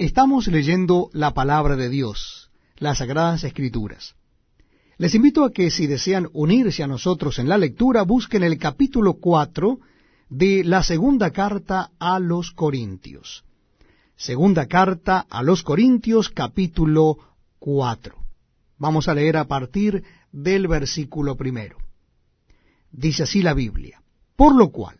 Estamos leyendo la palabra de Dios, las Sagradas Escrituras. Les invito a que si desean unirse a nosotros en la lectura, busquen el capítulo 4 de la segunda carta a los Corintios. Segunda carta a los Corintios, capítulo 4. Vamos a leer a partir del versículo primero. Dice así la Biblia. Por lo cual,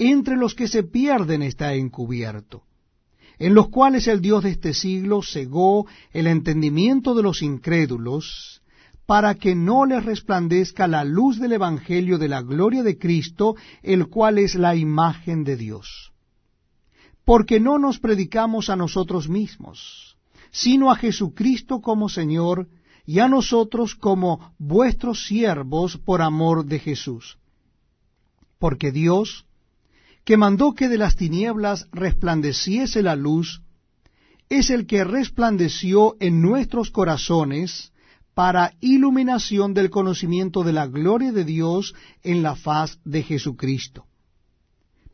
entre los que se pierden está encubierto, en los cuales el Dios de este siglo cegó el entendimiento de los incrédulos, para que no les resplandezca la luz del Evangelio de la gloria de Cristo, el cual es la imagen de Dios. Porque no nos predicamos a nosotros mismos, sino a Jesucristo como Señor, y a nosotros como vuestros siervos por amor de Jesús. Porque Dios, que mandó que de las tinieblas resplandeciese la luz, es el que resplandeció en nuestros corazones para iluminación del conocimiento de la gloria de Dios en la faz de Jesucristo.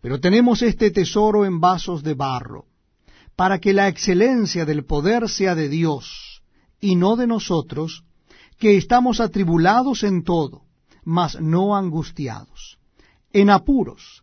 Pero tenemos este tesoro en vasos de barro, para que la excelencia del poder sea de Dios, y no de nosotros, que estamos atribulados en todo, mas no angustiados, en apuros,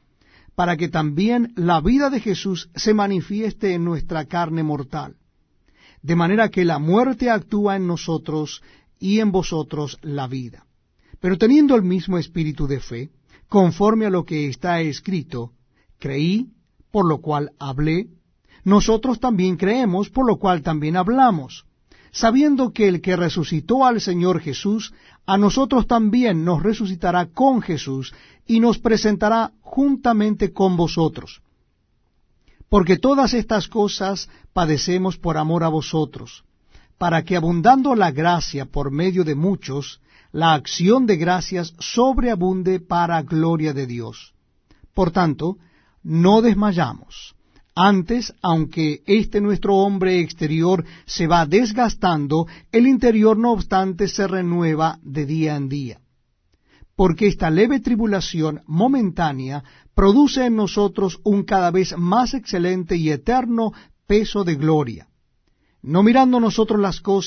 para que también la vida de Jesús se manifieste en nuestra carne mortal. De manera que la muerte actúa en nosotros y en vosotros la vida. Pero teniendo el mismo espíritu de fe, conforme a lo que está escrito, creí, por lo cual hablé, nosotros también creemos, por lo cual también hablamos, sabiendo que el que resucitó al Señor Jesús, a nosotros también nos resucitará con Jesús y nos presentará juntamente con vosotros. Porque todas estas cosas padecemos por amor a vosotros, para que abundando la gracia por medio de muchos, la acción de gracias sobreabunde para gloria de Dios. Por tanto, no desmayamos. Antes, aunque este nuestro hombre exterior se va desgastando, el interior no obstante se renueva de día en día. Porque esta leve tribulación momentánea produce en nosotros un cada vez más excelente y eterno peso de gloria, no mirando nosotros las cosas